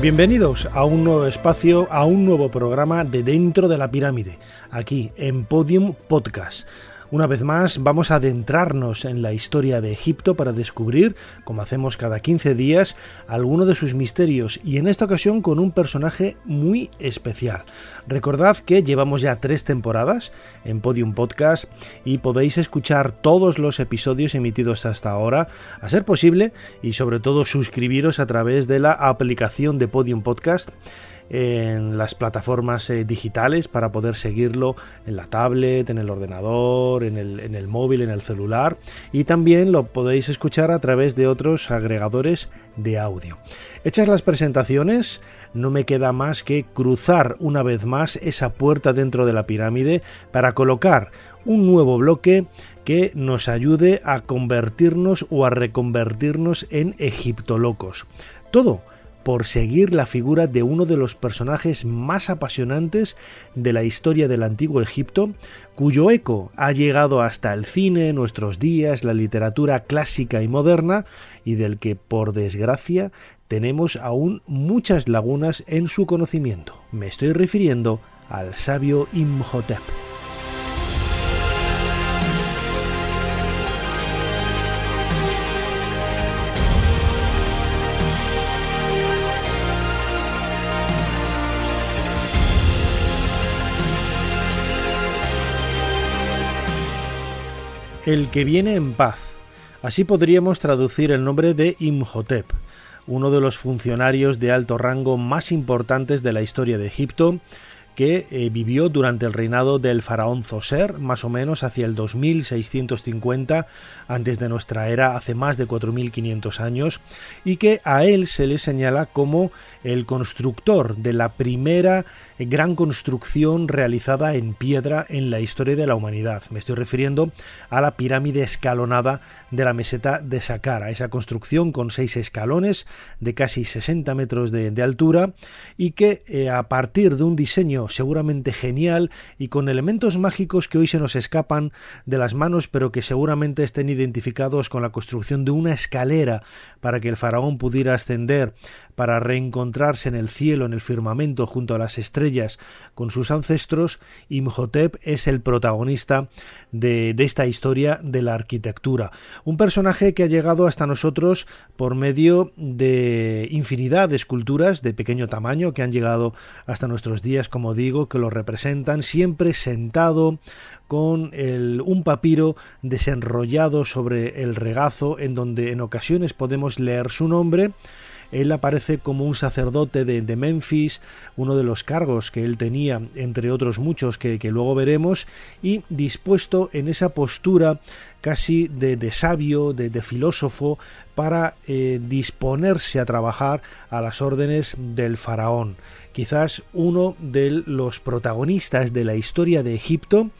Bienvenidos a un nuevo espacio, a un nuevo programa de Dentro de la Pirámide, aquí en Podium Podcast. Una vez más vamos a adentrarnos en la historia de Egipto para descubrir, como hacemos cada 15 días, alguno de sus misterios y en esta ocasión con un personaje muy especial. Recordad que llevamos ya tres temporadas en Podium Podcast y podéis escuchar todos los episodios emitidos hasta ahora, a ser posible, y sobre todo suscribiros a través de la aplicación de Podium Podcast en las plataformas eh, digitales para poder seguirlo en la tablet, en el ordenador, en el, en el móvil, en el celular y también lo podéis escuchar a través de otros agregadores de audio. Hechas las presentaciones, no me queda más que cruzar una vez más esa puerta dentro de la pirámide para colocar un nuevo bloque que nos ayude a convertirnos o a reconvertirnos en egiptolocos. Todo por seguir la figura de uno de los personajes más apasionantes de la historia del antiguo Egipto, cuyo eco ha llegado hasta el cine, nuestros días, la literatura clásica y moderna, y del que, por desgracia, tenemos aún muchas lagunas en su conocimiento. Me estoy refiriendo al sabio Imhotep. El que viene en paz. Así podríamos traducir el nombre de Imhotep, uno de los funcionarios de alto rango más importantes de la historia de Egipto, que eh, vivió durante el reinado del faraón Zoser, más o menos hacia el 2650 antes de nuestra era, hace más de 4500 años, y que a él se le señala como el constructor de la primera gran construcción realizada en piedra en la historia de la humanidad. Me estoy refiriendo a la pirámide escalonada de la meseta de Saqqara, esa construcción con seis escalones de casi 60 metros de, altura y que eh, a partir de un diseño seguramente genial y con elementos mágicos que hoy se nos escapan de las manos pero que seguramente estén identificados con la construcción de una escalera para que el faraón pudiera ascender para reencontrarse en el cielo, en el firmamento, junto a las estrellas con sus ancestros, Imhotep es el protagonista de, esta historia de la arquitectura. Un personaje que ha llegado hasta nosotros por medio de infinidad de esculturas de pequeño tamaño que han llegado hasta nuestros días, como digo, que lo representan siempre sentado con un papiro desenrollado sobre el regazo en donde en ocasiones podemos leer su nombre él aparece como un sacerdote de, Memphis, uno de los cargos que él tenía, entre otros muchos que, luego veremos, y dispuesto en esa postura casi de, sabio, de, filósofo, para eh, disponerse a trabajar a las órdenes del faraón. Quizás uno de los protagonistas de la historia de Egipto,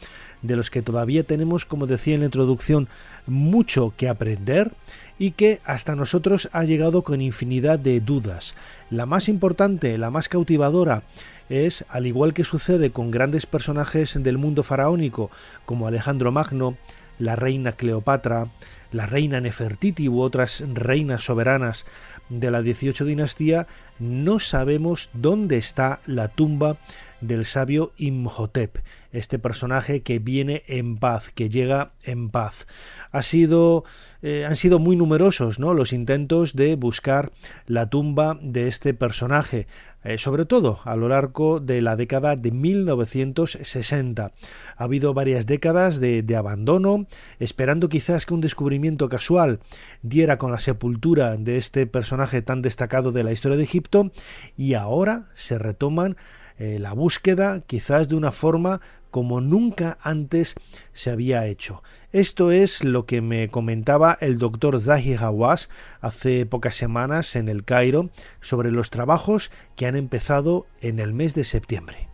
de los que todavía tenemos, como decía en la introducción, mucho que aprender y que hasta nosotros ha llegado con infinidad de dudas. La más importante, la más cautivadora, es, al igual que sucede con grandes personajes del mundo faraónico como Alejandro Magno, la reina Cleopatra, la reina Nefertiti u otras reinas soberanas de la 18 dinastía, no sabemos dónde está la tumba del sabio Imhotep, este personaje que viene en paz, que llega en paz. Ha sido, eh, han sido muy numerosos ¿no? los intentos de buscar la tumba de este personaje, eh, sobre todo a lo largo de la década de 1960. Ha habido varias décadas de, de abandono, esperando quizás que un descubrimiento casual diera con la sepultura de este personaje tan destacado de la historia de Egipto, y ahora se retoman eh, la búsqueda quizás de una forma como nunca antes se había hecho. Esto es lo que me comentaba el doctor Zahi Hawass hace pocas semanas en el Cairo sobre los trabajos que han empezado en el mes de septiembre.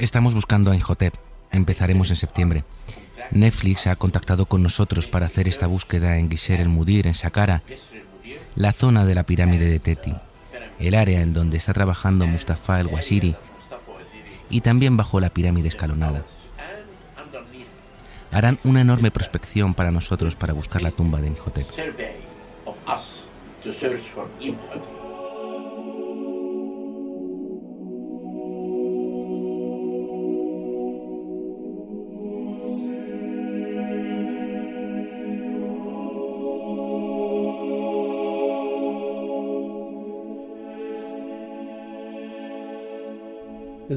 Estamos buscando a Imhotep. Empezaremos en septiembre. Netflix ha contactado con nosotros para hacer esta búsqueda en Gisher el Mudir, en Saqqara, la zona de la pirámide de Teti, el área en donde está trabajando Mustafa el Waziri y también bajo la pirámide escalonada. Harán una enorme prospección para nosotros para buscar la tumba de Imhotep.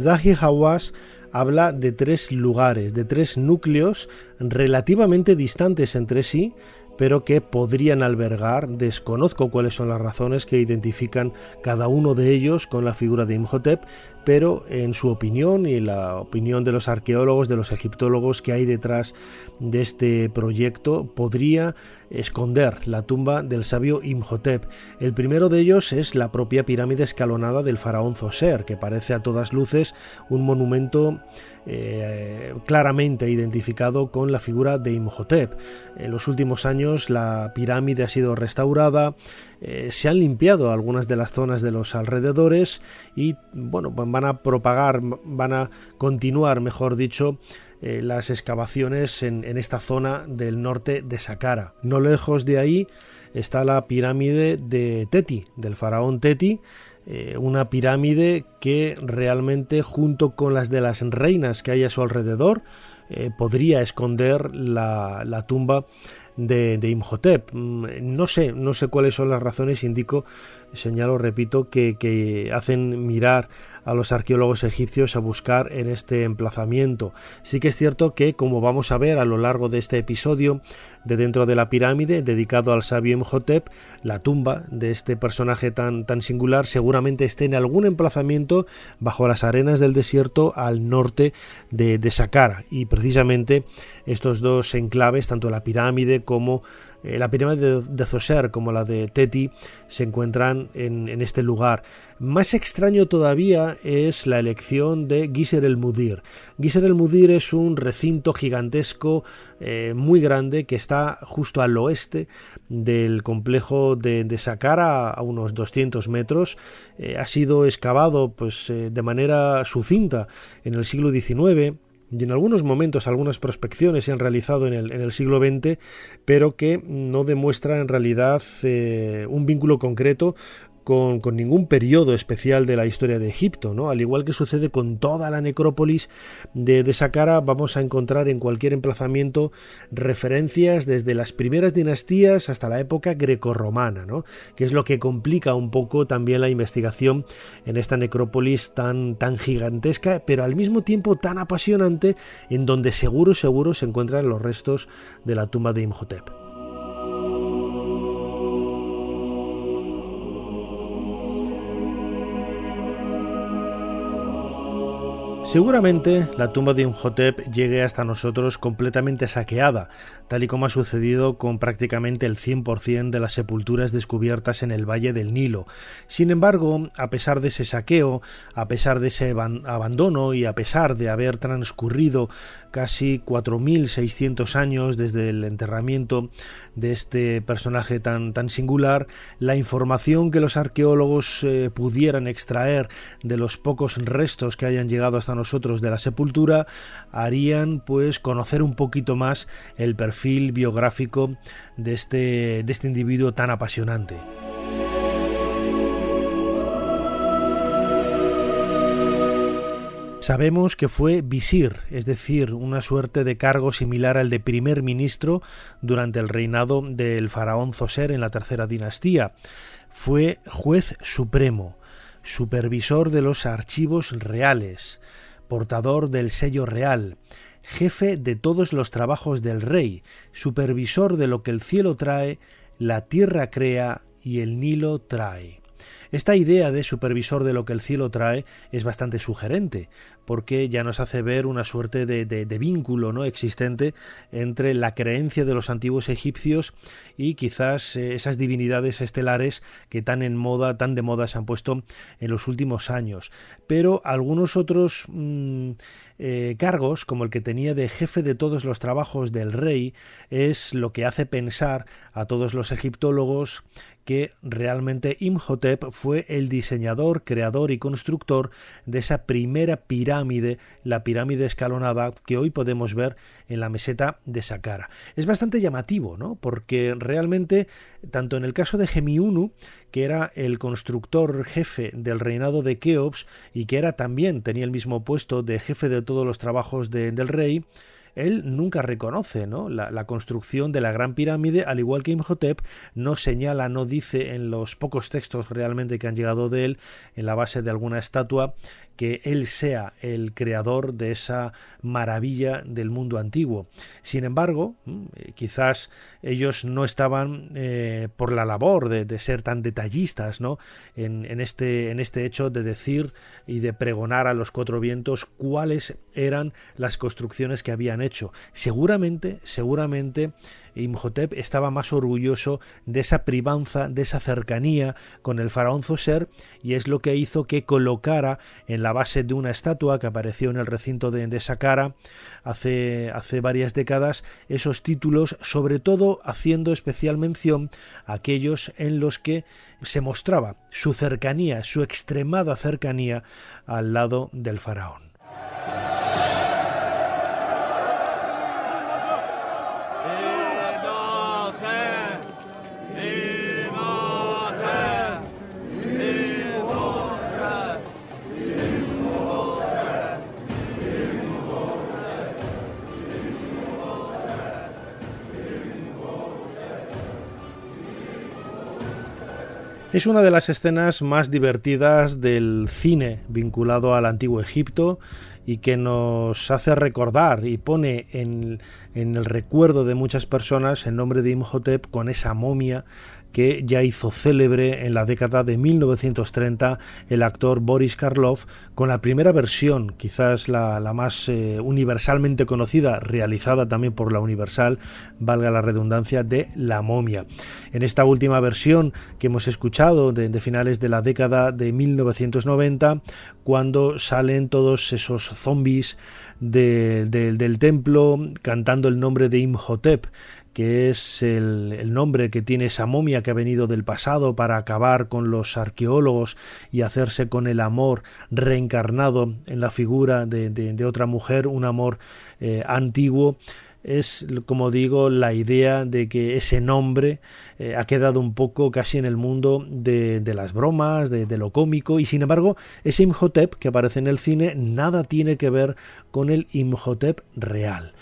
Zahi Hawass habla de tres lugares, de tres núcleos relativamente distantes entre sí, pero que podrían albergar, desconozco cuáles son las razones que identifican cada uno de ellos con la figura de Imhotep, pero en su opinión y la opinión de los arqueólogos, de los egiptólogos que hay detrás de este proyecto, podría esconder la tumba del sabio Imhotep. El primero de ellos es la propia pirámide escalonada del faraón Zoser, que parece a todas luces un monumento eh, claramente identificado con la figura de Imhotep. En los últimos años la pirámide ha sido restaurada, eh, se han limpiado algunas de las zonas de los alrededores y bueno, van a propagar, van a continuar, mejor dicho, eh, las excavaciones en, esta zona del norte de Saqqara. No lejos de ahí está la pirámide de Teti, del faraón Teti, eh, una pirámide que realmente junto con las de las reinas que hay a su alrededor podría esconder la, la tumba de, Imhotep. Mm, no sé, no sé cuáles son las razones, indico, señalo, repito, que, que hacen mirar a los arqueólogos egipcios a buscar en este emplazamiento. Sí que es cierto que, como vamos a ver a lo largo de este episodio de dentro de la pirámide dedicado al sabio Imhotep, la tumba de este personaje tan, tan singular seguramente esté en algún emplazamiento bajo las arenas del desierto al norte de, de Saqqara. Y precisamente estos dos enclaves, tanto la pirámide como eh, la pirámide de, Zoser como la de Teti se encuentran en, este lugar. Más extraño todavía es la elección de Giser el Mudir. Giser el Mudir es un recinto gigantesco eh, muy grande que está justo al oeste del complejo de, de Saqqara a unos 200 metros. Eh, ha sido excavado pues, de manera sucinta en el siglo XIX y en algunos momentos algunas prospecciones se han realizado en el, en el siglo XX, pero que no demuestra en realidad eh, un vínculo concreto con, ningún periodo especial de la historia de Egipto, ¿no? Al igual que sucede con toda la necrópolis de, de Saqqara, vamos a encontrar en cualquier emplazamiento referencias desde las primeras dinastías hasta la época grecorromana, ¿no? Que es lo que complica un poco también la investigación en esta necrópolis tan, tan gigantesca, pero al mismo tiempo tan apasionante, en donde seguro, seguro se encuentran los restos de la tumba de Imhotep. Seguramente la tumba de Imhotep llegue hasta nosotros completamente saqueada, tal y como ha sucedido con prácticamente el 100% de las sepulturas descubiertas en el Valle del Nilo. Sin embargo, a pesar de ese saqueo, a pesar de ese abandono y a pesar de haber transcurrido casi 4.600 años desde el enterramiento de este personaje tan, tan singular, la información que los arqueólogos eh, pudieran extraer de los pocos restos que hayan llegado hasta nosotros nosotros de la sepultura harían pues conocer un poquito más el perfil biográfico de este, de este individuo tan apasionante. Sabemos que fue visir, es decir, una suerte de cargo similar al de primer ministro durante el reinado del faraón Zoser en la tercera dinastía. Fue juez supremo, supervisor de los archivos reales, portador del sello real, jefe de todos los trabajos del rey, supervisor de lo que el cielo trae, la tierra crea y el Nilo trae. Esta idea de supervisor de lo que el cielo trae es bastante sugerente, porque ya nos hace ver una suerte de, vínculo no existente entre la creencia de los antiguos egipcios y quizás eh, esas divinidades estelares que tan en moda, tan de moda se han puesto en los últimos años. Pero algunos otros mm, eh, cargos, como el que tenía de jefe de todos los trabajos del rey, es lo que hace pensar a todos los egiptólogos que realmente Imhotep fue el diseñador, creador y constructor de esa primera pirámide, la pirámide escalonada que hoy podemos ver en la meseta de Saqqara. Es bastante llamativo, ¿no? Porque realmente, tanto en el caso de Gemiunu, que era el constructor jefe del reinado de Keops y que era también, tenía el mismo puesto de jefe de todos los trabajos del rey, él nunca reconoce ¿no? la, construcción de la Gran Pirámide, al igual que Imhotep no señala, no dice en los pocos textos realmente que han llegado de él, en la base de alguna estatua, que él sea el creador de esa maravilla del mundo antiguo. Sin embargo, mm, eh, quizás ellos no estaban eh, por la labor de, ser tan detallistas ¿no? en, este, en este hecho de decir y de pregonar a los cuatro vientos cuáles eran las construcciones que habían hecho. Seguramente, seguramente Imhotep estaba más orgulloso de esa privanza, de esa cercanía con el faraón Zoser y es lo que hizo que colocara en la base de una estatua que apareció en el recinto de, de Saqqara hace, hace varias décadas esos títulos, sobre todo haciendo especial mención a aquellos en los que se mostraba su cercanía, su extremada cercanía al lado del faraón. Es una de las escenas más divertidas del cine vinculado al antiguo Egipto y que nos hace recordar y pone en, el recuerdo de muchas personas el nombre de Imhotep con esa momia que ya hizo célebre en la década de 1930 el actor Boris Karloff con la primera versión, quizás la, más eh, universalmente conocida, realizada también por la Universal, valga la redundancia, de La momia. En esta última versión que hemos escuchado de, finales de la década de 1990, cuando salen todos esos zombies del templo cantando el nombre de Imhotep, que es el, nombre que tiene esa momia que ha venido del pasado para acabar con los arqueólogos y hacerse con el amor reencarnado en la figura de, otra mujer, un amor eh, antiguo es, como digo, la idea de que ese nombre eh, ha quedado un poco casi en el mundo de, las bromas, de, de, lo cómico, y sin embargo, ese Imhotep que aparece en el cine nada tiene que ver con el Imhotep real.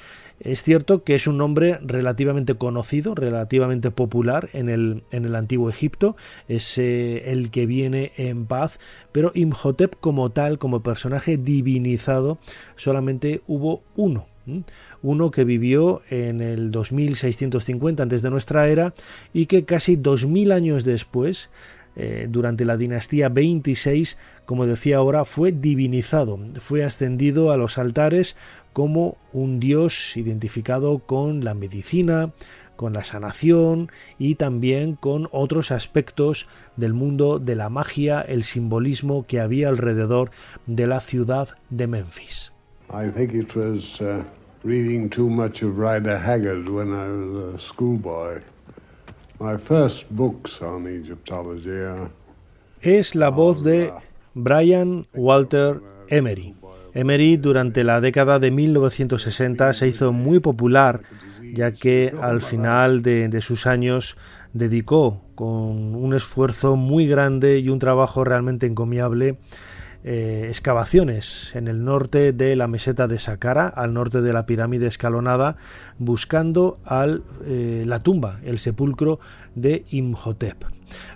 Es cierto que es un nombre relativamente conocido, relativamente popular en el, en el antiguo Egipto, es eh, el que viene en paz, pero Imhotep como tal, como personaje divinizado, solamente hubo uno. Uno que vivió en el 2650 antes de nuestra era y que casi 2000 años después eh, durante la dinastía 26, como decía ahora, fue divinizado, fue ascendido a los altares como un dios identificado con la medicina, con la sanación y también con otros aspectos del mundo de la magia, el simbolismo que había alrededor de la ciudad de Memphis. I think it was uh, reading too much of Rider Haggard when I was a schoolboy. My first books on Egyptology Es la voz de Brian Walter Emery. Emery durante la década de 1960 se hizo muy popular ya que al final de, sus años dedicó con un esfuerzo muy grande y un trabajo realmente encomiable eh, excavaciones en el norte de la meseta de Saqqara, al norte de la pirámide escalonada, buscando al, eh, la tumba, el sepulcro de Imhotep.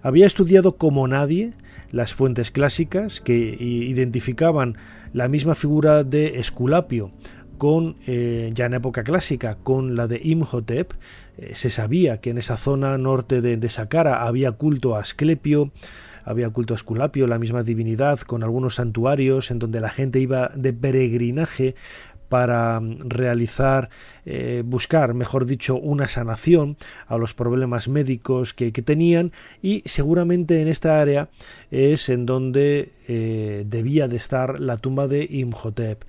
Había estudiado como nadie las fuentes clásicas que identificaban la misma figura de Esculapio con eh, ya en época clásica con la de Imhotep. Se sabía que en esa zona norte de, de Saqqara había culto a Asclepio había culto a Esculapio, la misma divinidad, con algunos santuarios en donde la gente iba de peregrinaje para mm, realizar, eh, buscar, mejor dicho, una sanación a los problemas médicos que, tenían y seguramente en esta área es en donde eh, debía de estar la tumba de Imhotep.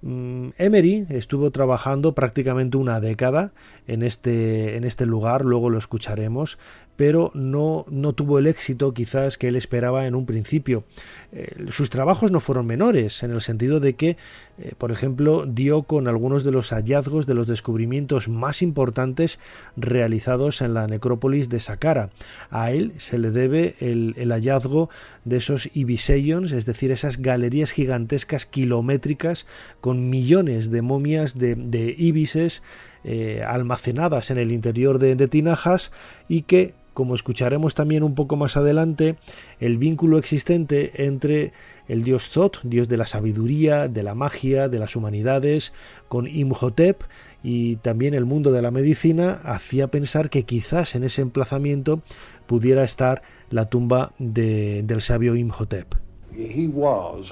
Mm, Emery estuvo trabajando prácticamente una década en este, en este lugar, luego lo escucharemos, pero no, no tuvo el éxito quizás que él esperaba en un principio. Eh, sus trabajos no fueron menores, en el sentido de que, eh, por ejemplo, dio con algunos de los hallazgos de los descubrimientos más importantes realizados en la necrópolis de Saqqara. A él se le debe el, hallazgo de esos ibiseions, es decir, esas galerías gigantescas kilométricas con millones de momias de ibises eh, almacenadas en el interior de, de tinajas y que como escucharemos también un poco más adelante, el vínculo existente entre el dios Zot, dios de la sabiduría, de la magia, de las humanidades, con Imhotep y también el mundo de la medicina, hacía pensar que quizás en ese emplazamiento pudiera estar la tumba del sabio Imhotep. Uh,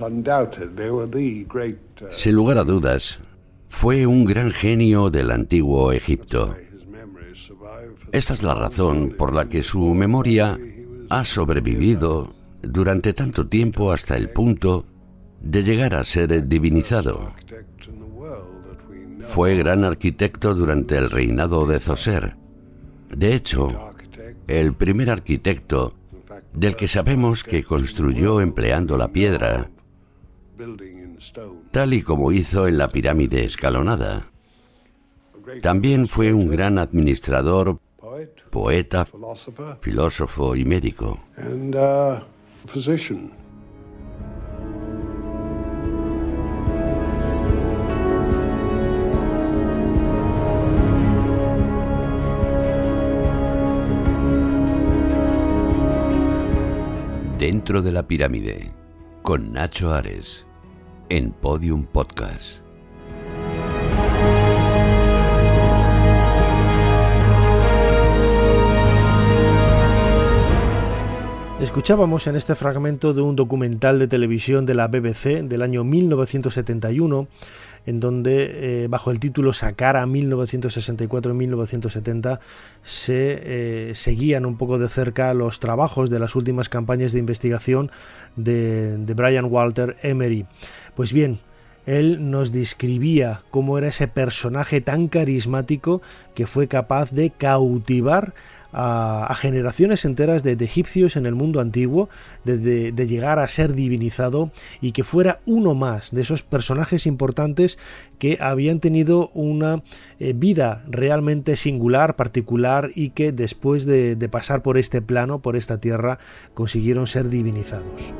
Sin lugar a dudas, fue un gran genio del antiguo Egipto. Esta es la razón por la que su memoria ha sobrevivido durante tanto tiempo hasta el punto de llegar a ser divinizado. Fue gran arquitecto durante el reinado de Zoser. De hecho, el primer arquitecto del que sabemos que construyó empleando la piedra, tal y como hizo en la pirámide escalonada. También fue un gran administrador poeta, filósofo y médico. Uh, Dentro de la pirámide, con Nacho Ares, en Podium Podcast. Escuchábamos en este fragmento de un documental de televisión de la BBC del año 1971, en donde eh, bajo el título Sacara 1964-1970 se eh, seguían un poco de cerca los trabajos de las últimas campañas de investigación de, de Brian Walter Emery. Pues bien, él nos describía cómo era ese personaje tan carismático que fue capaz de cautivar a, generaciones enteras de, egipcios en el mundo antiguo, de, llegar a ser divinizado y que fuera uno más de esos personajes importantes que habían tenido una eh, vida realmente singular, particular y que después de pasar por este plano, por esta tierra, consiguieron ser divinizados.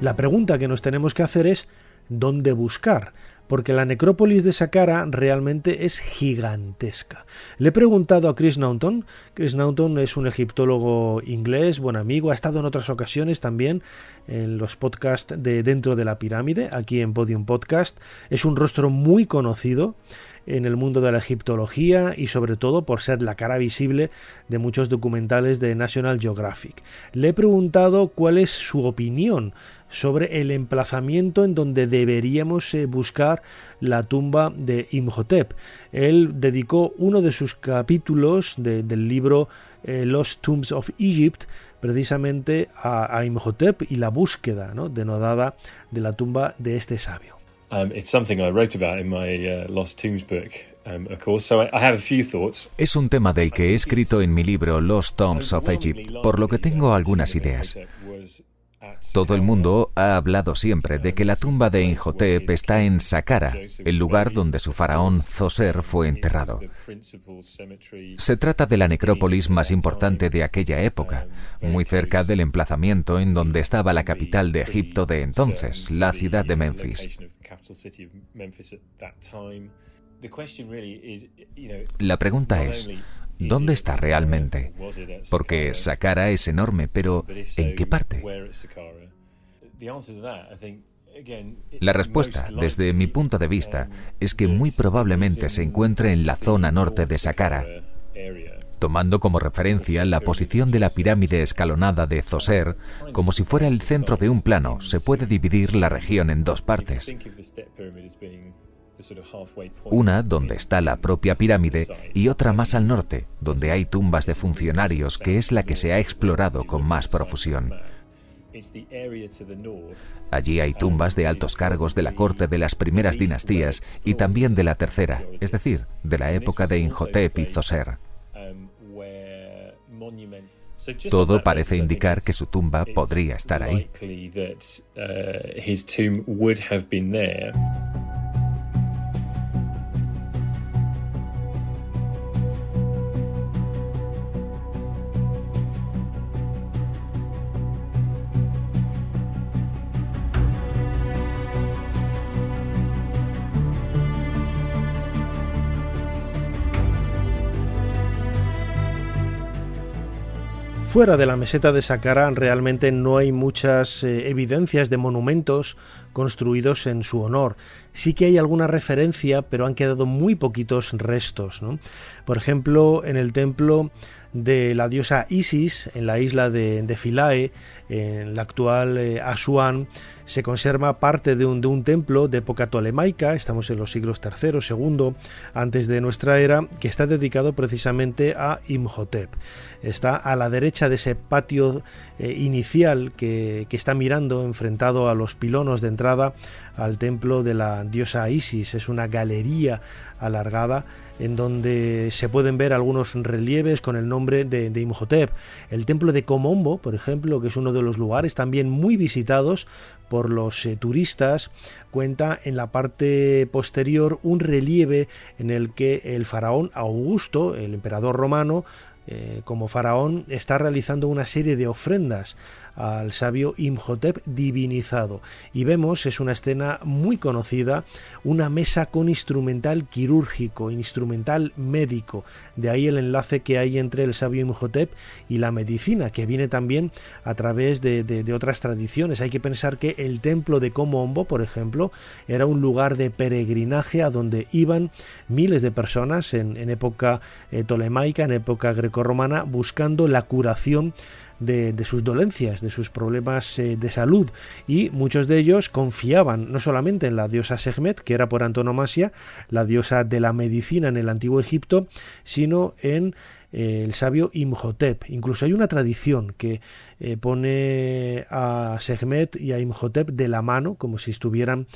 La pregunta que nos tenemos que hacer es ¿dónde buscar? Porque la necrópolis de Saqqara realmente es gigantesca. Le he preguntado a Chris Naughton. Chris Naughton es un egiptólogo inglés, buen amigo, ha estado en otras ocasiones también en los podcasts de Dentro de la Pirámide, aquí en Podium Podcast. Es un rostro muy conocido en el mundo de la egiptología y sobre todo por ser la cara visible de muchos documentales de National Geographic. Le he preguntado cuál es su opinión sobre el emplazamiento en donde deberíamos eh, buscar la tumba de Imhotep. Él dedicó uno de sus capítulos del libro eh, Los Tombs of Egypt precisamente a, Imhotep y la búsqueda ¿no? denodada de la tumba de este sabio. Es un tema del que he escrito en mi libro Lost Tombs of Egypt, por lo que tengo algunas ideas. Todo el mundo ha hablado siempre de que la tumba de Inhotep está en Saqqara, el lugar donde su faraón Zoser fue enterrado. Se trata de la necrópolis más importante de aquella época, muy cerca del emplazamiento en donde estaba la capital de Egipto de entonces, la ciudad de Memphis. La pregunta es, ¿Dónde está realmente? Porque Saqqara es enorme, pero ¿en qué parte? La respuesta, desde mi punto de vista, es que muy probablemente se encuentre en la zona norte de Saqqara, tomando como referencia la posición de la pirámide escalonada de Zoser, como si fuera el centro de un plano, se puede dividir la región en dos partes. Una donde está la propia pirámide y otra más al norte, donde hay tumbas de funcionarios, que es la que se ha explorado con más profusión. Allí hay tumbas de altos cargos de la corte de las primeras dinastías y también de la tercera, es decir, de la época de Inhotep y Zoser. Todo parece indicar que su tumba podría estar ahí. Fuera de la meseta de Saqqara realmente no hay muchas eh, evidencias de monumentos construidos en su honor. Sí que hay alguna referencia, pero han quedado muy poquitos restos. Por ejemplo, en el templo de la diosa Isis en la isla de, Philae, en la actual eh, Asuán, se conserva parte de un, de un, templo de época tolemaica, estamos en los siglos III, II, antes de nuestra era, que está dedicado precisamente a Imhotep. Está a la derecha de ese patio eh, inicial que, que está mirando enfrentado a los pilonos de al templo de la diosa Isis. Es una galería alargada en donde se pueden ver algunos relieves con el nombre de, Imhotep. El templo de Komombo, por ejemplo, que es uno de los lugares también muy visitados por los eh, turistas, cuenta en la parte posterior un relieve en el que el faraón Augusto, el emperador romano, eh, como faraón, está realizando una serie de ofrendas al sabio Imhotep divinizado. Y vemos, es una escena muy conocida, una mesa con instrumental quirúrgico, instrumental médico. De ahí el enlace que hay entre el sabio Imhotep y la medicina, que viene también a través de, otras tradiciones. Hay que pensar que el templo de Komombo, por ejemplo, era un lugar de peregrinaje a donde iban miles de personas en, época eh, tolemaica, en época grecorromana, buscando la curación de, sus dolencias, de sus problemas eh, de salud y muchos de ellos confiaban no solamente en la diosa Sekhmet, que era por antonomasia la diosa de la medicina en el antiguo Egipto, sino en eh, el sabio Imhotep. Incluso hay una tradición que eh, pone a Sekhmet y a Imhotep de la mano, como si estuvieran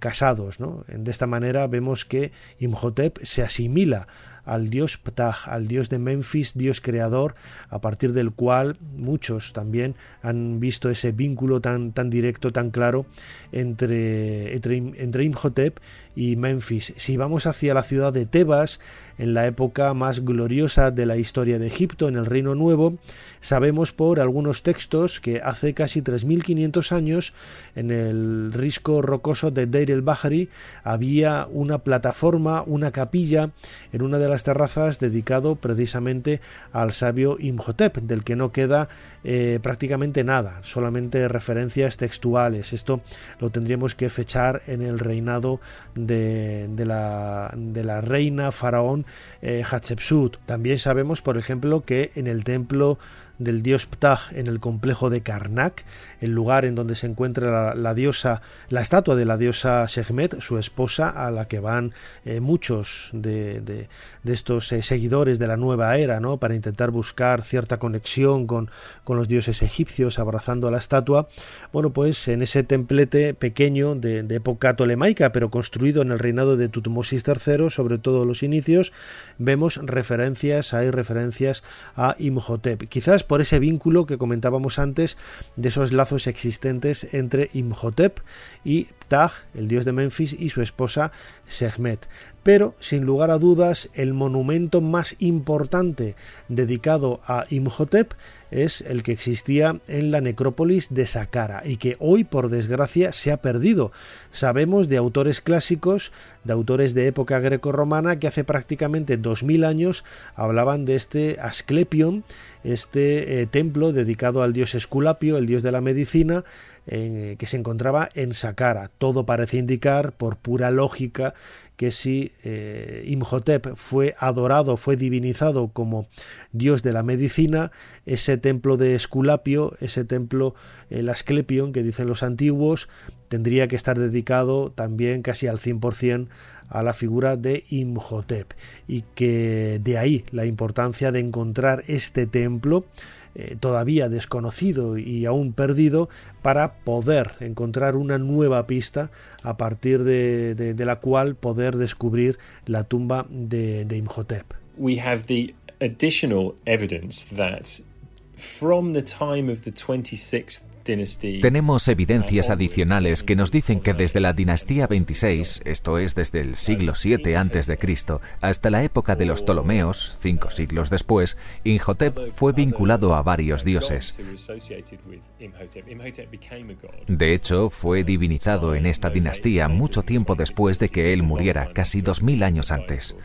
casados. De esta manera vemos que Imhotep se asimila al dios Ptah, al dios de Memphis, dios creador, a partir del cual muchos también han visto ese vínculo tan, tan directo, tan claro entre, entre, entre Imhotep y Memphis. Si vamos hacia la ciudad de Tebas, en la época más gloriosa de la historia de Egipto, en el Reino Nuevo, sabemos por algunos textos que hace casi 3.500 años, en el risco rocoso de Deir el Bahari, había una plataforma, una capilla, en una de las terrazas dedicado precisamente al sabio Imhotep, del que no queda eh, prácticamente nada, solamente referencias textuales. Esto lo tendríamos que fechar en el reinado de, la, de la, reina faraón eh, Hatshepsut. También sabemos, por ejemplo, que en el templo del dios Ptah en el complejo de Karnak, el lugar en donde se encuentra la, diosa, la estatua de la diosa Sekhmet, su esposa, a la que van eh, muchos de, estos eh, seguidores de la nueva era, ¿no? para intentar buscar cierta conexión con, con, los dioses egipcios, abrazando a la estatua. Bueno, pues en ese templete pequeño de, época tolemaica, pero construido en el reinado de Tutmosis III, sobre todo los inicios, vemos referencias, hay referencias a Imhotep. Quizás por ese vínculo que comentábamos antes de esos lazos existentes entre Imhotep y Ptah, el dios de Memphis, y su esposa Sekhmet. Pero, sin lugar a dudas, el monumento más importante dedicado a Imhotep es el que existía en la necrópolis de Saqqara y que hoy, por desgracia, se ha perdido. Sabemos de autores clásicos, de autores de época grecorromana, que hace prácticamente 2000 años hablaban de este Asclepion, este eh, templo dedicado al dios Esculapio, el dios de la medicina, que se encontraba en Saqqara. Todo parece indicar, por pura lógica, que si eh, Imhotep fue adorado, fue divinizado como dios de la medicina, ese templo de Esculapio, ese templo, el Asclepion que dicen los antiguos, tendría que estar dedicado también casi al 100% a la figura de Imhotep y que de ahí la importancia de encontrar este templo eh, todavía desconocido y aún perdido para poder encontrar una nueva pista a partir de, la cual poder descubrir la tumba de, de Imhotep. We have the additional evidence that from the time of the 26th tenemos evidencias adicionales que nos dicen que desde la dinastía 26, esto es desde el siglo 7 a.C., hasta la época de los Ptolomeos, cinco siglos después, Imhotep fue vinculado a varios dioses. De hecho, fue divinizado en esta dinastía mucho tiempo después de que él muriera, casi 2000 años antes.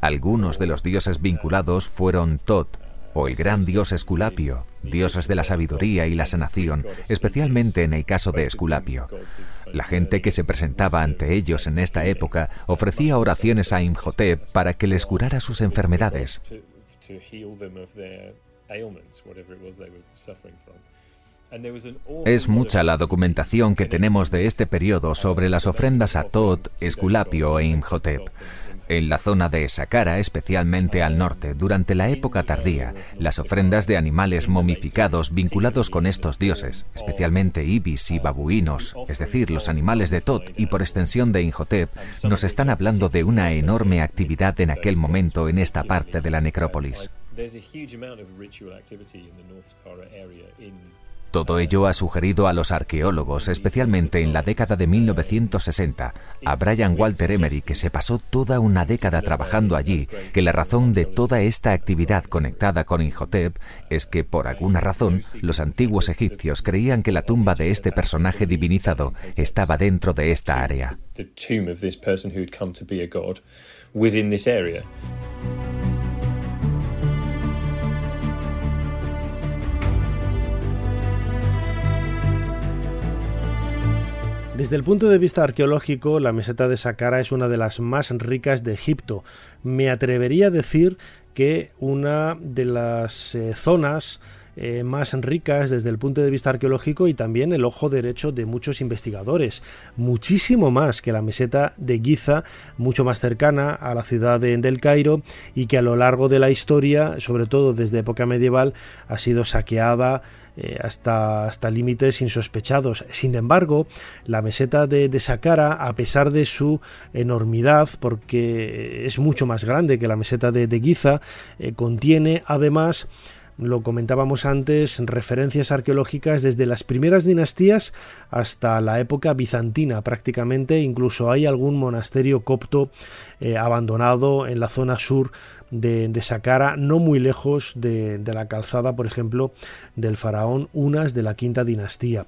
Algunos de los dioses vinculados fueron Tot, o el gran dios Esculapio, dioses de la sabiduría y la sanación, especialmente en el caso de Esculapio. La gente que se presentaba ante ellos en esta época ofrecía oraciones a Imhotep para que les curara sus enfermedades. Es mucha la documentación que tenemos de este periodo sobre las ofrendas a Tot, Esculapio e Imhotep. En la zona de Saqqara, especialmente al norte, durante la época tardía, las ofrendas de animales momificados vinculados con estos dioses, especialmente ibis y babuinos, es decir, los animales de Tot y por extensión de Inhotep, nos están hablando de una enorme actividad en aquel momento en esta parte de la necrópolis. Todo ello ha sugerido a los arqueólogos, especialmente en la década de 1960, a Brian Walter Emery, que se pasó toda una década trabajando allí, que la razón de toda esta actividad conectada con Inhotep es que, por alguna razón, los antiguos egipcios creían que la tumba de este personaje divinizado estaba dentro de esta área. Desde el punto de vista arqueológico, la meseta de Saqqara es una de las más ricas de Egipto. Me atrevería a decir que una de las eh, zonas eh, más ricas desde el punto de vista arqueológico y también el ojo derecho de muchos investigadores. Muchísimo más que la meseta de Giza, mucho más cercana a la ciudad de, del Cairo y que a lo largo de la historia, sobre todo desde época medieval, ha sido saqueada eh, hasta, hasta límites insospechados. Sin embargo, la meseta de, de Saqqara, a pesar de su enormidad, porque es mucho más grande que la meseta de, Giza, eh, contiene además lo comentábamos antes, referencias arqueológicas desde las primeras dinastías hasta la época bizantina prácticamente, incluso hay algún monasterio copto eh, abandonado en la zona sur de, de Saqqara, no muy lejos de, la calzada, por ejemplo, del faraón Unas de la quinta dinastía.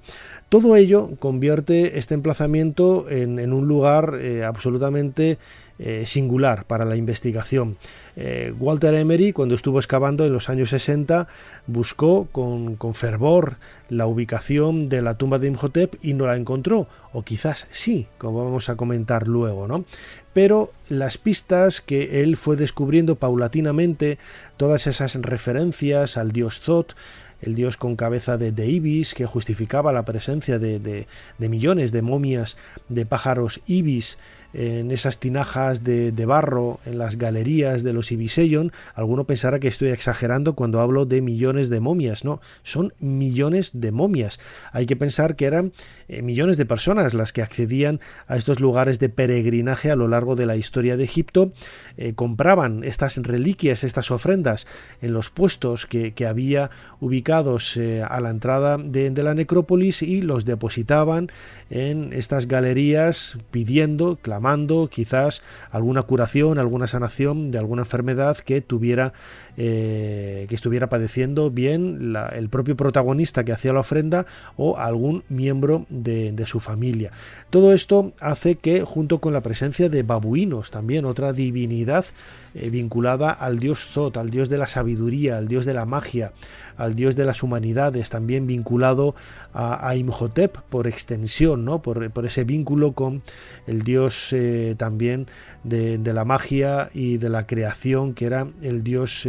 Todo ello convierte este emplazamiento en, un lugar eh, absolutamente eh, singular para la investigación. Eh, Walter Emery, cuando estuvo excavando en los años 60, buscó con, con, fervor la ubicación de la tumba de Imhotep y no la encontró, o quizás sí, como vamos a comentar luego, ¿no? Pero las pistas que él fue descubriendo paulatinamente, todas esas referencias al dios Zot, el dios con cabeza de, ibis, que justificaba la presencia de, de millones de momias de pájaros ibis, en esas tinajas de, barro en las galerías de los Ibiseion, alguno pensará que estoy exagerando cuando hablo de millones de momias. No, son millones de momias. Hay que pensar que eran eh, millones de personas las que accedían a estos lugares de peregrinaje a lo largo de la historia de Egipto, eh, compraban estas reliquias, estas ofrendas en los puestos que, había ubicados eh, a la entrada de, la necrópolis y los depositaban en estas galerías pidiendo, reclamando quizás alguna curación, alguna sanación de alguna enfermedad que tuviera eh, que estuviera padeciendo bien el propio protagonista que hacía la ofrenda o algún miembro de, su familia. Todo esto hace que junto con la presencia de babuinos también otra divinidad eh, vinculada al dios Zot, al dios de la sabiduría, al dios de la magia, al dios de las humanidades, también vinculado a, Imhotep por extensión, ¿no? por, ese vínculo con el dios eh, también de, la magia y de la creación, que era el dios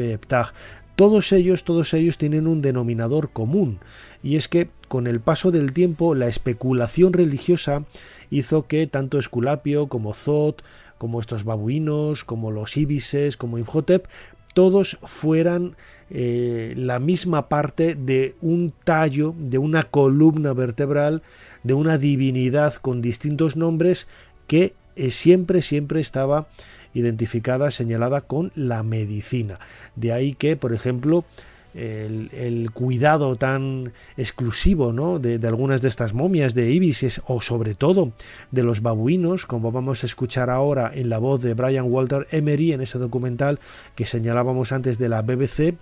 Todos ellos, todos ellos tienen un denominador común, y es que con el paso del tiempo la especulación religiosa hizo que tanto Esculapio como Zot, como estos babuinos, como los ibises, como Imhotep, todos fueran eh, la misma parte de un tallo, de una columna vertebral, de una divinidad con distintos nombres que eh, siempre, siempre estaba identificada, señalada con la medicina. De ahí que, por ejemplo, el, cuidado tan exclusivo ¿no? de, algunas de estas momias de Ibis o sobre todo de los babuinos, como vamos a escuchar ahora en la voz de Brian Walter Emery en ese documental que señalábamos antes de la BBC,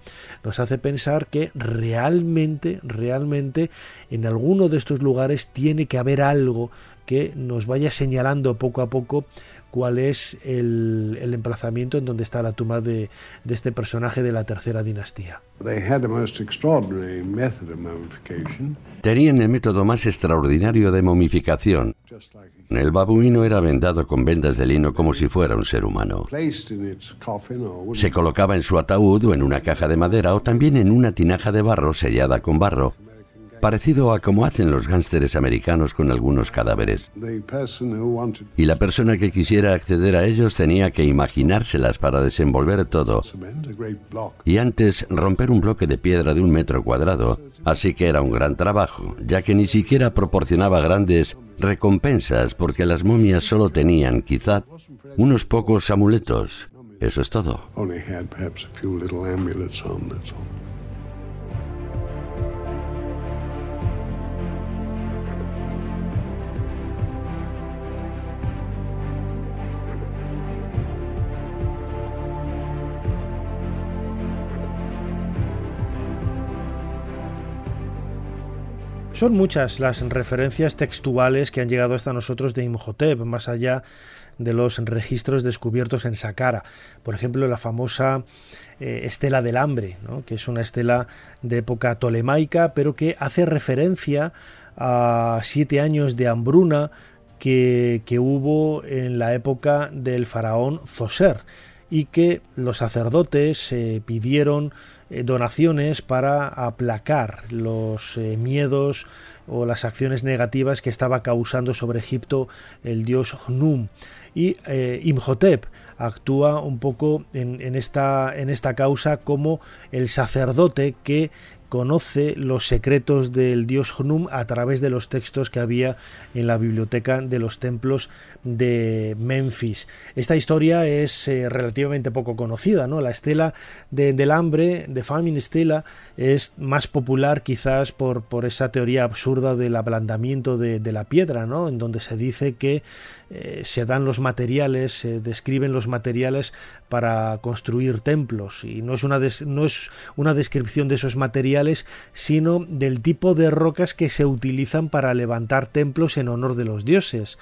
nos hace pensar que realmente, realmente en alguno de estos lugares tiene que haber algo que nos vaya señalando poco a poco cuál es el, emplazamiento en donde está la tumba de, este personaje de la tercera dinastía. Tenían el método más extraordinario de momificación. El babuino era vendado con vendas de lino como si fuera un ser humano. Se colocaba en su ataúd o en una caja de madera o también en una tinaja de barro sellada con barro parecido a como hacen los gánsteres americanos con algunos cadáveres. Y la persona que quisiera acceder a ellos tenía que imaginárselas para desenvolver todo. Y antes romper un bloque de piedra de un metro cuadrado, así que era un gran trabajo, ya que ni siquiera proporcionaba grandes recompensas porque las momias solo tenían, quizá, unos pocos amuletos. Eso es todo. Son muchas las referencias textuales que han llegado hasta nosotros de Imhotep, más allá de los registros descubiertos en Saqqara. Por ejemplo, la famosa eh, estela del hambre, que es una estela de época tolemaica, pero que hace referencia a siete años de hambruna que, hubo en la época del faraón Zoser y que los sacerdotes eh, pidieron eh, donaciones para aplacar los eh, miedos o las acciones negativas que estaba causando sobre Egipto el dios Hnum. Y Imhotep actúa un poco en, esta, en esta causa como el sacerdote que conoce los secretos del dios Hnum a través de los textos que había en la biblioteca de los templos de Memphis. Esta historia es eh, relativamente poco conocida, ¿no? La estela del hambre, de Famine Stela, es más popular quizás por, por esa teoría absurda del ablandamiento de, la piedra, ¿no? En donde se dice que eh, se dan los materiales, se describen los materiales para construir templos. Y no es una, no es una descripción de esos materiales, sino del tipo de rocas que se utilizan para levantar templos en honor de los dioses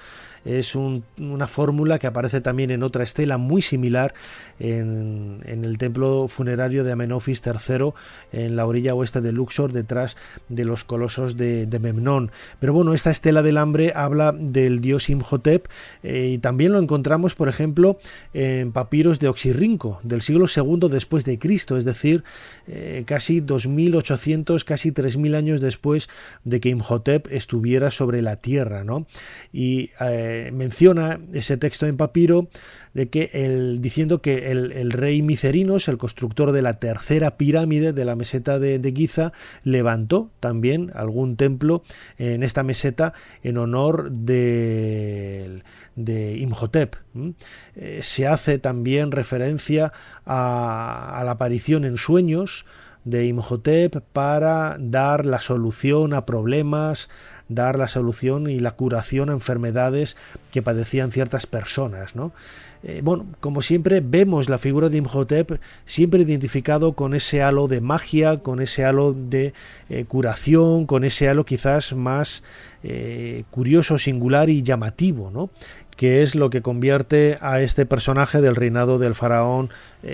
es una fórmula que aparece también en otra estela muy similar en, el templo funerario de Amenofis III en la orilla oeste de Luxor detrás de los colosos de, Memnón. Pero bueno, esta estela del hambre habla del dios Imhotep eh, y también lo encontramos, por ejemplo, en papiros de Oxirrinco del siglo II después de Cristo, es decir, eh, casi 2800, casi 3000 años después de que Imhotep estuviera sobre la tierra, ¿no? Y eh, menciona ese texto en papiro de que el, diciendo que el, rey Micerinos, el constructor de la tercera pirámide de la meseta de, Giza, levantó también algún templo en esta meseta en honor de, de Imhotep. Eh, se hace también referencia a, a la aparición en sueños de Imhotep para dar la solución a problemas dar la solución y la curación a enfermedades que padecían ciertas personas. ¿no? Eh, bueno, como siempre vemos la figura de Imhotep siempre identificado con ese halo de magia, con ese halo de eh, curación, con ese halo quizás más eh, curioso, singular y llamativo, ¿no? que es lo que convierte a este personaje del reinado del faraón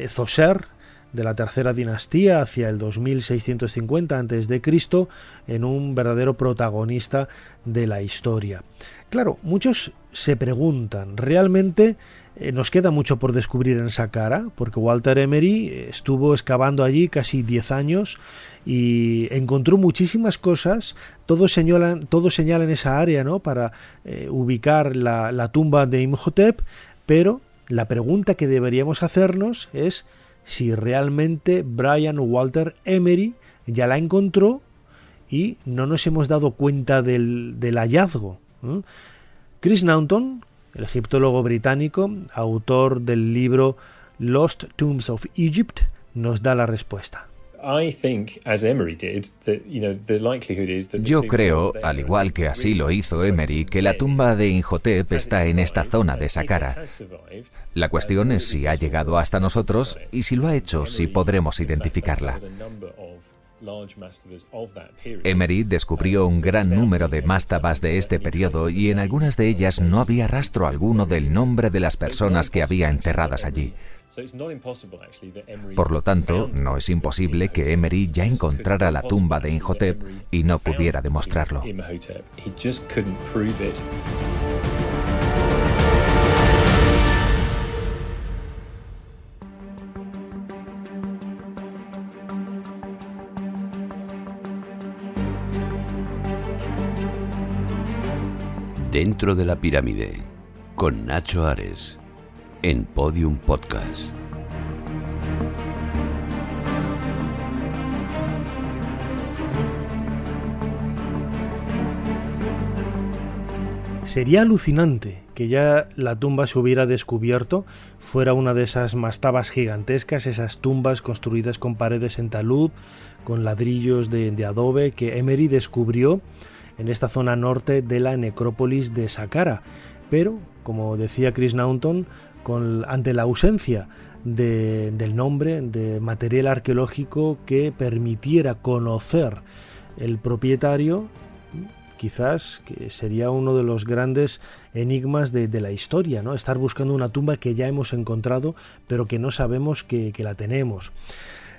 Zoser, de la tercera dinastía hacia el 2650 a.C. en un verdadero protagonista de la historia. Claro, muchos se preguntan, ¿realmente eh, nos queda mucho por descubrir en Saqqara? Porque Walter Emery estuvo excavando allí casi 10 años y encontró muchísimas cosas, todo señala, todo señala en esa área ¿no? para eh, ubicar la tumba de Imhotep, pero la pregunta que deberíamos hacernos es si realmente Brian Walter Emery ya la encontró y no nos hemos dado cuenta del, hallazgo. Chris Naunton, el egiptólogo británico, autor del libro Lost Tombs of Egypt, nos da la respuesta. Yo creo, al igual que así lo hizo Emery, que la tumba de Inhotep está en esta zona de Saqqara. La cuestión es si ha llegado hasta nosotros y si lo ha hecho, si podremos identificarla. Emery descubrió un gran número de mastabas de este periodo y en algunas de ellas no había rastro alguno del nombre de las personas que había enterradas allí. Por lo tanto, no es imposible que Emery ya encontrara la tumba de Imhotep y no pudiera demostrarlo. Dentro de la pirámide, con Nacho Ares, en Podium Podcast. Sería alucinante que ya la tumba se hubiera descubierto, fuera una de esas mastabas gigantescas, esas tumbas construidas con paredes en talud, con ladrillos de, adobe que Emery descubrió en esta zona norte de la necrópolis de Saqqara. Pero, como decía Chris Naunton, con, ante la ausencia del nombre, de material arqueológico que permitiera conocer el propietario, quizás que sería uno de los grandes enigmas de, la historia, ¿no? Estar buscando una tumba que ya hemos encontrado, pero que no sabemos que, que la tenemos.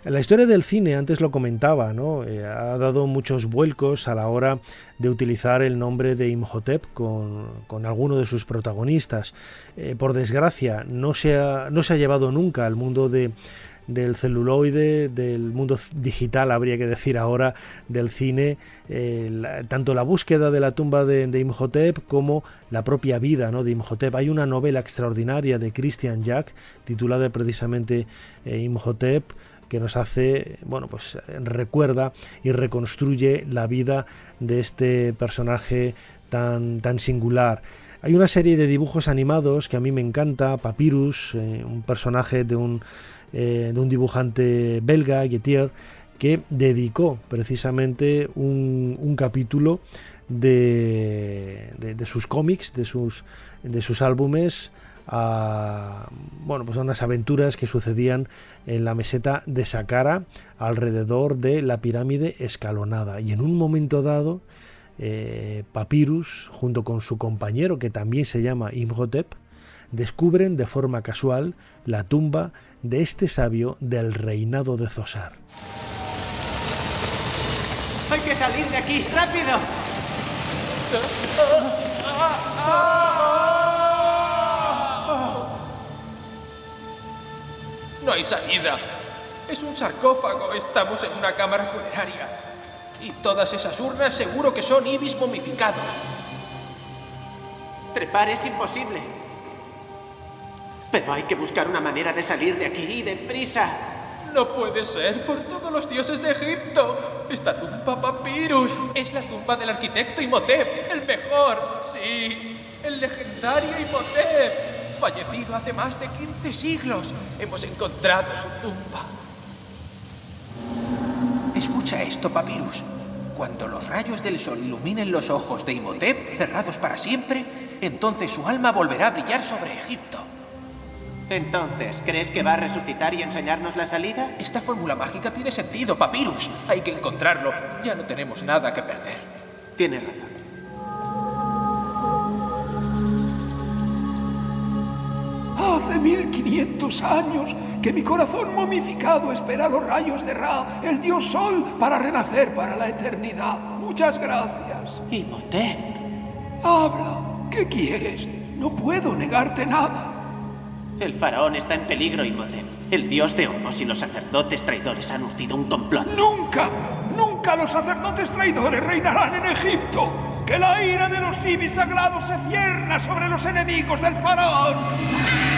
La historia del cine, antes lo comentaba, ¿no? Eh, ha dado muchos vuelcos a la hora de utilizar el nombre de Imhotep con, con alguno de sus protagonistas. Eh, por desgracia, no se, ha, no se ha llevado nunca al mundo de, del celuloide, del mundo digital, habría que decir ahora, del cine, eh, tanto la búsqueda de la tumba de, Imhotep como la propia vida ¿no? de Imhotep. Hay una novela extraordinaria de Christian Jack, titulada precisamente Imhotep, que nos hace, bueno, pues recuerda y reconstruye la vida de este personaje tan, tan singular. Hay una serie de dibujos animados que a mí me encanta, Papyrus, eh, un personaje de un, eh, de un dibujante belga, Getier, que dedicó precisamente un, capítulo de, de, sus cómics, de sus, de sus álbumes a bueno, pues unas aventuras que sucedían en la meseta de Saqqara alrededor de la pirámide escalonada. Y en un momento dado, eh, Papyrus, junto con su compañero que también se llama Imhotep, descubren de forma casual la tumba de este sabio del reinado de Zosar. ¡Hay que salir de aquí! ¡Rápido! No hay salida. Es un sarcófago. Estamos en una cámara funeraria. Y todas esas urnas seguro que son ibis momificados. Trepar es imposible. Pero hay que buscar una manera de salir de aquí y deprisa. No puede ser, por todos los dioses de Egipto. Esta tumba papyrus es la tumba del arquitecto Imhotep, el mejor. Sí, el legendario Imhotep fallecido hace más de 15 siglos. Hemos encontrado su tumba. Escucha esto, Papyrus. Cuando los rayos del sol iluminen los ojos de Imhotep, cerrados para siempre, entonces su alma volverá a brillar sobre Egipto. Entonces, ¿crees que va a resucitar y enseñarnos la salida? Esta fórmula mágica tiene sentido, Papyrus. Hay que encontrarlo. Ya no tenemos nada que perder. Tienes razón. Hace 1500 años que mi corazón momificado espera los rayos de Ra, el dios Sol, para renacer para la eternidad. Muchas gracias. Imhotep. Habla. ¿Qué quieres? No puedo negarte nada. El faraón está en peligro, Imhotep. El dios de Horus y los sacerdotes traidores han urdido un complot. ¡Nunca! ¡Nunca los sacerdotes traidores reinarán en Egipto! ¡Que la ira de los ibis sagrados se cierna sobre los enemigos del faraón!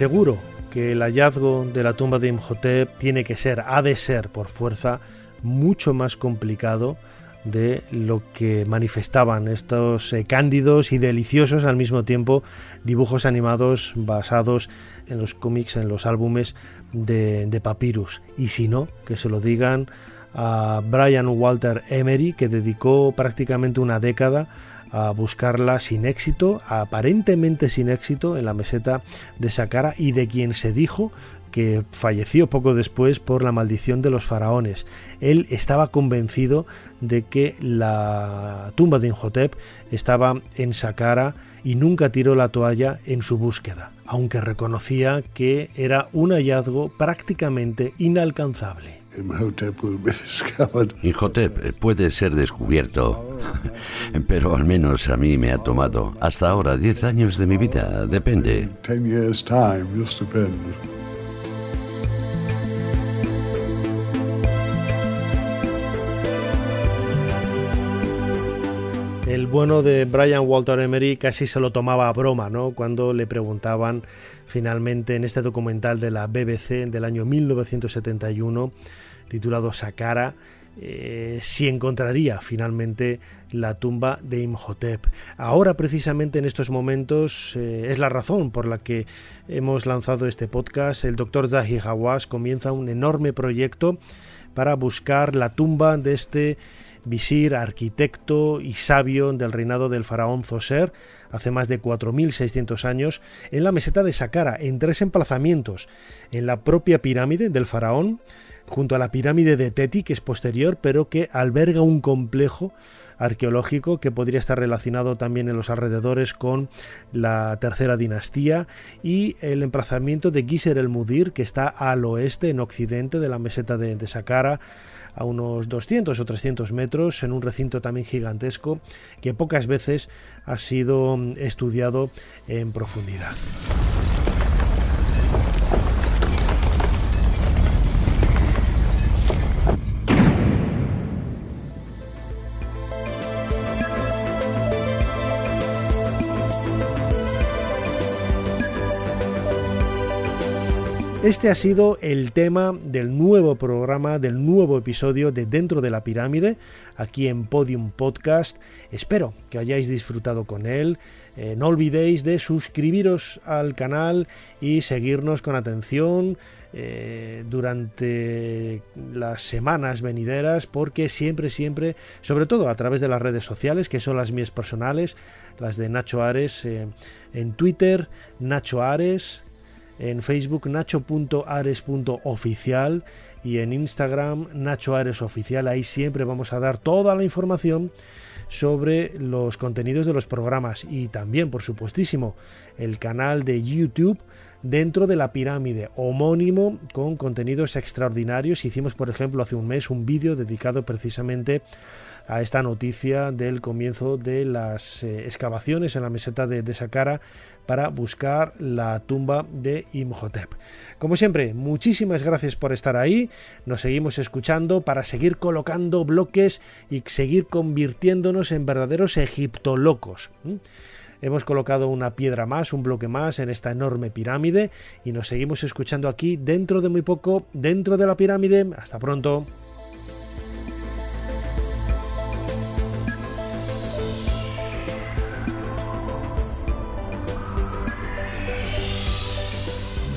Seguro que el hallazgo de la tumba de Imhotep tiene que ser, ha de ser por fuerza, mucho más complicado de lo que manifestaban estos eh, cándidos y deliciosos al mismo tiempo dibujos animados basados en los cómics, en los álbumes de, de Papyrus. Y si no, que se lo digan a Brian Walter Emery, que dedicó prácticamente una década a buscarla sin éxito, aparentemente sin éxito, en la meseta de Saqqara y de quien se dijo que falleció poco después por la maldición de los faraones. Él estaba convencido de que la tumba de Inhotep estaba en Saqqara y nunca tiró la toalla en su búsqueda, aunque reconocía que era un hallazgo prácticamente inalcanzable. Inhotep puede ser descubierto, pero al menos a mí me ha tomado hasta ahora 10 años de mi vida, depende. El bueno de Brian Walter Emery casi se lo tomaba a broma, ¿no? Cuando le preguntaban finalmente en este documental de la BBC del año 1971, titulado Saqqara, eh, si encontraría finalmente la tumba de Imhotep. Ahora, precisamente en estos momentos, eh, es la razón por la que hemos lanzado este podcast. El doctor Zahi Hawass comienza un enorme proyecto para buscar la tumba de este visir, arquitecto y sabio del reinado del faraón Zoser hace más de 4.600 años en la meseta de Saqqara, en tres emplazamientos, en la propia pirámide del faraón, junto a la pirámide de Teti, que es posterior, pero que alberga un complejo arqueológico que podría estar relacionado también en los alrededores con la tercera dinastía y el emplazamiento de Giser el Mudir que está al oeste en occidente de la meseta de, de Saqqara a unos 200 o 300 metros en un recinto también gigantesco que pocas veces ha sido estudiado en profundidad. Este ha sido el tema del nuevo programa, del nuevo episodio de Dentro de la Pirámide, aquí en Podium Podcast. Espero que hayáis disfrutado con él. Eh, no olvidéis de suscribiros al canal y seguirnos con atención eh, durante las semanas venideras porque siempre, siempre, sobre todo a través de las redes sociales, que son las mías personales, las de Nacho Ares, eh, en Twitter, Nacho Ares, en Facebook nacho.ares.oficial y en Instagram Nacho Ares Oficial. Ahí siempre vamos a dar toda la información sobre los contenidos de los programas y también, por supuestísimo, el canal de YouTube dentro de la pirámide, homónimo con contenidos extraordinarios. Hicimos, por ejemplo, hace un mes un vídeo dedicado precisamente a esta noticia del comienzo de las eh, excavaciones en la meseta de, de Saqqara para buscar la tumba de Imhotep. Como siempre, muchísimas gracias por estar ahí. Nos seguimos escuchando para seguir colocando bloques y seguir convirtiéndonos en verdaderos egiptolocos. Hemos colocado una piedra más, un bloque más en esta enorme pirámide y nos seguimos escuchando aquí dentro de muy poco, dentro de la pirámide. Hasta pronto.